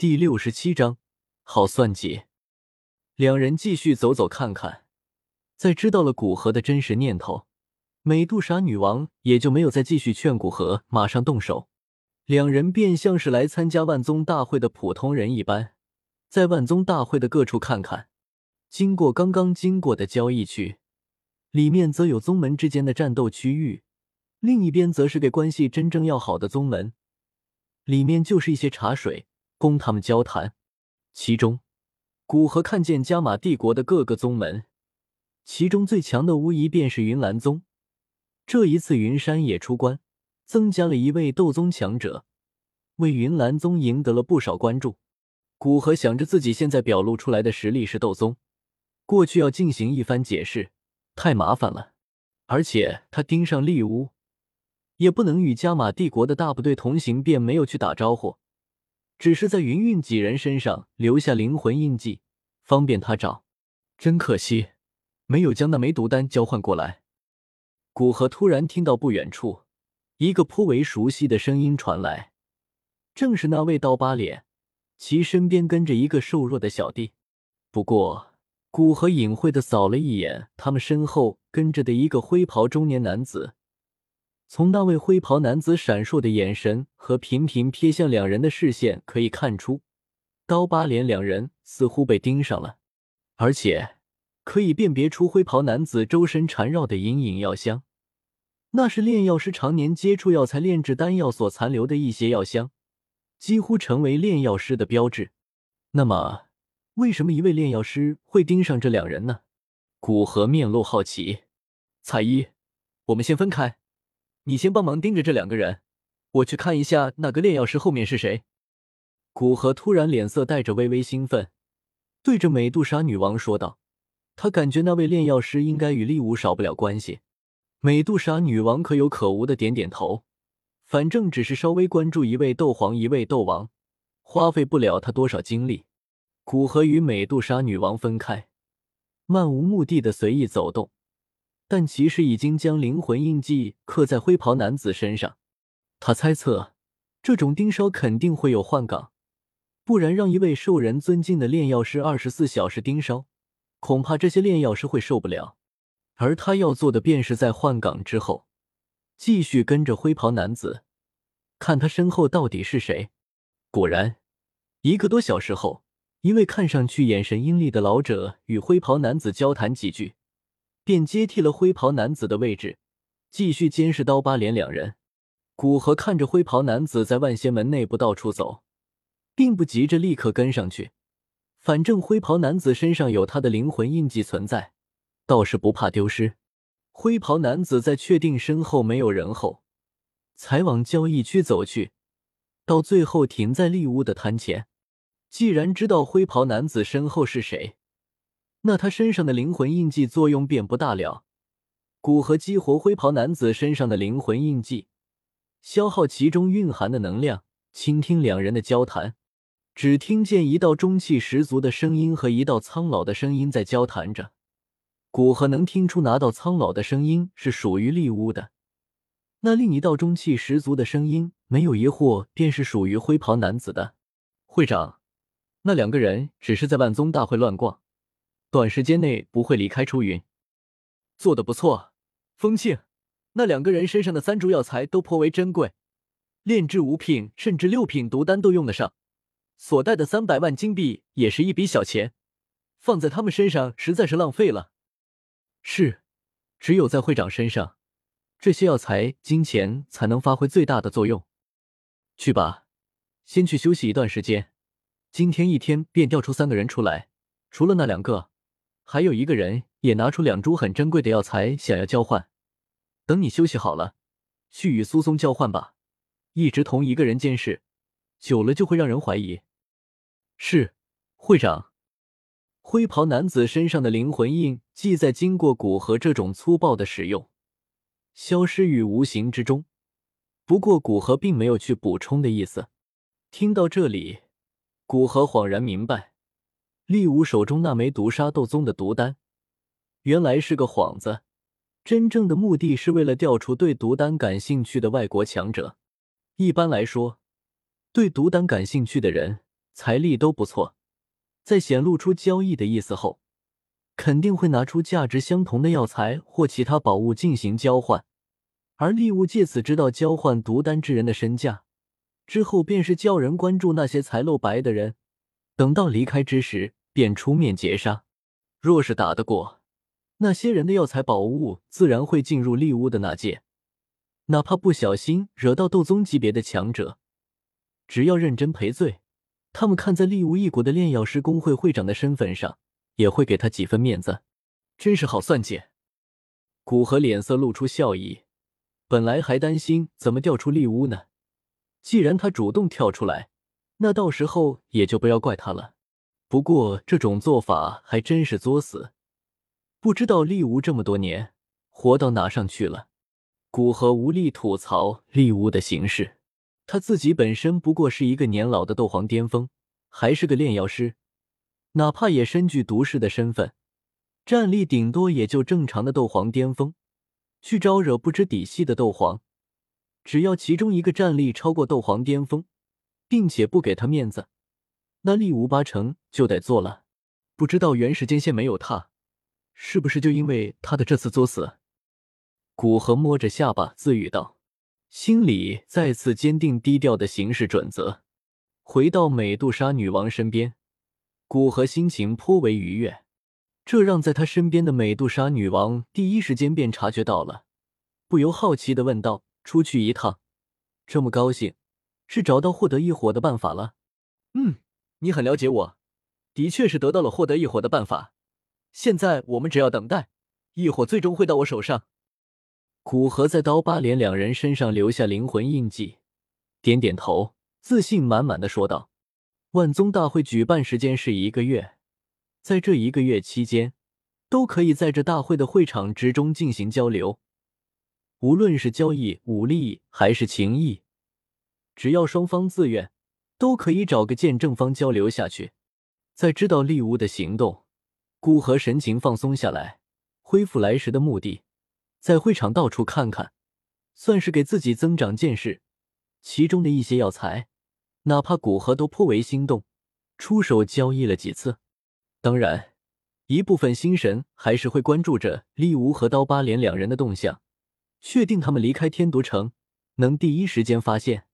第六十七章，好算计。两人继续走走看看，在知道了古河的真实念头，美杜莎女王也就没有再继续劝古河马上动手。两人便像是来参加万宗大会的普通人一般，在万宗大会的各处看看。经过刚刚经过的交易区，里面则有宗门之间的战斗区域，另一边则是给关系真正要好的宗门，里面就是一些茶水。供他们交谈，其中古河看见加玛帝国的各个宗门，其中最强的无疑便是云岚宗。这一次云山也出关，增加了一位斗宗强者，为云岚宗赢得了不少关注。古河想着自己现在表露出来的实力是斗宗，过去要进行一番解释太麻烦了，而且他盯上丽乌，也不能与加玛帝国的大部队同行，便没有去打招呼。只是在云韵几人身上留下灵魂印记，方便他找。真可惜，没有将那枚毒丹交换过来。古河突然听到不远处一个颇为熟悉的声音传来，正是那位刀疤脸，其身边跟着一个瘦弱的小弟。不过，古河隐晦的扫了一眼他们身后跟着的一个灰袍中年男子。从那位灰袍男子闪烁的眼神和频频瞥向两人的视线可以看出，刀疤脸两人似乎被盯上了，而且可以辨别出灰袍男子周身缠绕的隐隐药香，那是炼药师常年接触药材炼制丹药所残留的一些药香，几乎成为炼药师的标志。那么，为什么一位炼药师会盯上这两人呢？古河面露好奇，彩衣，我们先分开。你先帮忙盯着这两个人，我去看一下那个炼药师后面是谁。古河突然脸色带着微微兴奋，对着美杜莎女王说道：“他感觉那位炼药师应该与厉武少不了关系。”美杜莎女王可有可无的点点头，反正只是稍微关注一位斗皇，一位斗王，花费不了他多少精力。古河与美杜莎女王分开，漫无目的的随意走动。但其实已经将灵魂印记刻在灰袍男子身上。他猜测，这种盯梢肯定会有换岗，不然让一位受人尊敬的炼药师二十四小时盯梢，恐怕这些炼药师会受不了。而他要做的，便是在换岗之后，继续跟着灰袍男子，看他身后到底是谁。果然，一个多小时后，一位看上去眼神阴厉的老者与灰袍男子交谈几句。便接替了灰袍男子的位置，继续监视刀疤脸两人。古河看着灰袍男子在万仙门内部到处走，并不急着立刻跟上去。反正灰袍男子身上有他的灵魂印记存在，倒是不怕丢失。灰袍男子在确定身后没有人后，才往交易区走去，到最后停在丽屋的摊前。既然知道灰袍男子身后是谁。那他身上的灵魂印记作用便不大了。古河激活灰袍男子身上的灵魂印记，消耗其中蕴含的能量，倾听两人的交谈。只听见一道中气十足的声音和一道苍老的声音在交谈着。古河能听出，那道苍老的声音是属于丽屋的，那另一道中气十足的声音，没有疑惑，便是属于灰袍男子的。会长，那两个人只是在万宗大会乱逛。短时间内不会离开出云，做的不错，风庆。那两个人身上的三株药材都颇为珍贵，炼制五品甚至六品毒丹都用得上。所带的三百万金币也是一笔小钱，放在他们身上实在是浪费了。是，只有在会长身上，这些药材、金钱才能发挥最大的作用。去吧，先去休息一段时间。今天一天便调出三个人出来，除了那两个。还有一个人也拿出两株很珍贵的药材，想要交换。等你休息好了，去与苏松交换吧。一直同一个人监视，久了就会让人怀疑。是，会长。灰袍男子身上的灵魂印记在经过古河这种粗暴的使用，消失于无形之中。不过古河并没有去补充的意思。听到这里，古河恍然明白。厉武手中那枚毒杀斗宗的毒丹，原来是个幌子。真正的目的是为了调出对毒丹感兴趣的外国强者。一般来说，对毒丹感兴趣的人财力都不错，在显露出交易的意思后，肯定会拿出价值相同的药材或其他宝物进行交换，而利物借此知道交换毒丹之人的身价，之后便是叫人关注那些财露白的人，等到离开之时便出面截杀。若是打得过，那些人的药材宝物自然会进入利乌的那界，哪怕不小心惹到斗宗级别的强者，只要认真赔罪，他们看在利乌一国的炼药师工会会长的身份上，也会给他几分面子。真是好算计。古河脸色露出笑意，本来还担心怎么调出利乌呢，既然他主动跳出来，那到时候也就不要怪他了。不过这种做法还真是作死。不知道厉无这么多年活到哪上去了。古河无力吐槽厉无的行事，他自己本身不过是一个年老的斗皇巅峰，还是个炼药师，哪怕也身具毒士的身份，战力顶多也就正常的斗皇巅峰。去招惹不知底细的斗皇，只要其中一个战力超过斗皇巅峰，并且不给他面子，那力无八成就得做了。不知道原始间线没有他。是不是就因为他的这次作死？古河摸着下巴自语道，心里再次坚定低调的行事准则。回到美杜莎女王身边，古河心情颇为愉悦，这让在他身边的美杜莎女王第一时间便察觉到了，不由好奇的问道：“出去一趟，这么高兴，是找到获得异火的办法了？”“嗯，你很了解我，的确是得到了获得异火的办法。”现在我们只要等待，异火最终会到我手上。古河在刀疤脸两人身上留下灵魂印记，点点头，自信满满的说道：“万宗大会举办时间是一个月，在这一个月期间，都可以在这大会的会场之中进行交流，无论是交易武力还是情谊，只要双方自愿，都可以找个见证方交流下去。在知道利乌的行动。”古河神情放松下来，恢复来时的目的，在会场到处看看，算是给自己增长见识。其中的一些药材，哪怕古河都颇为心动，出手交易了几次。当然，一部分心神还是会关注着厉无和刀疤脸两人的动向，确定他们离开天毒城，能第一时间发现。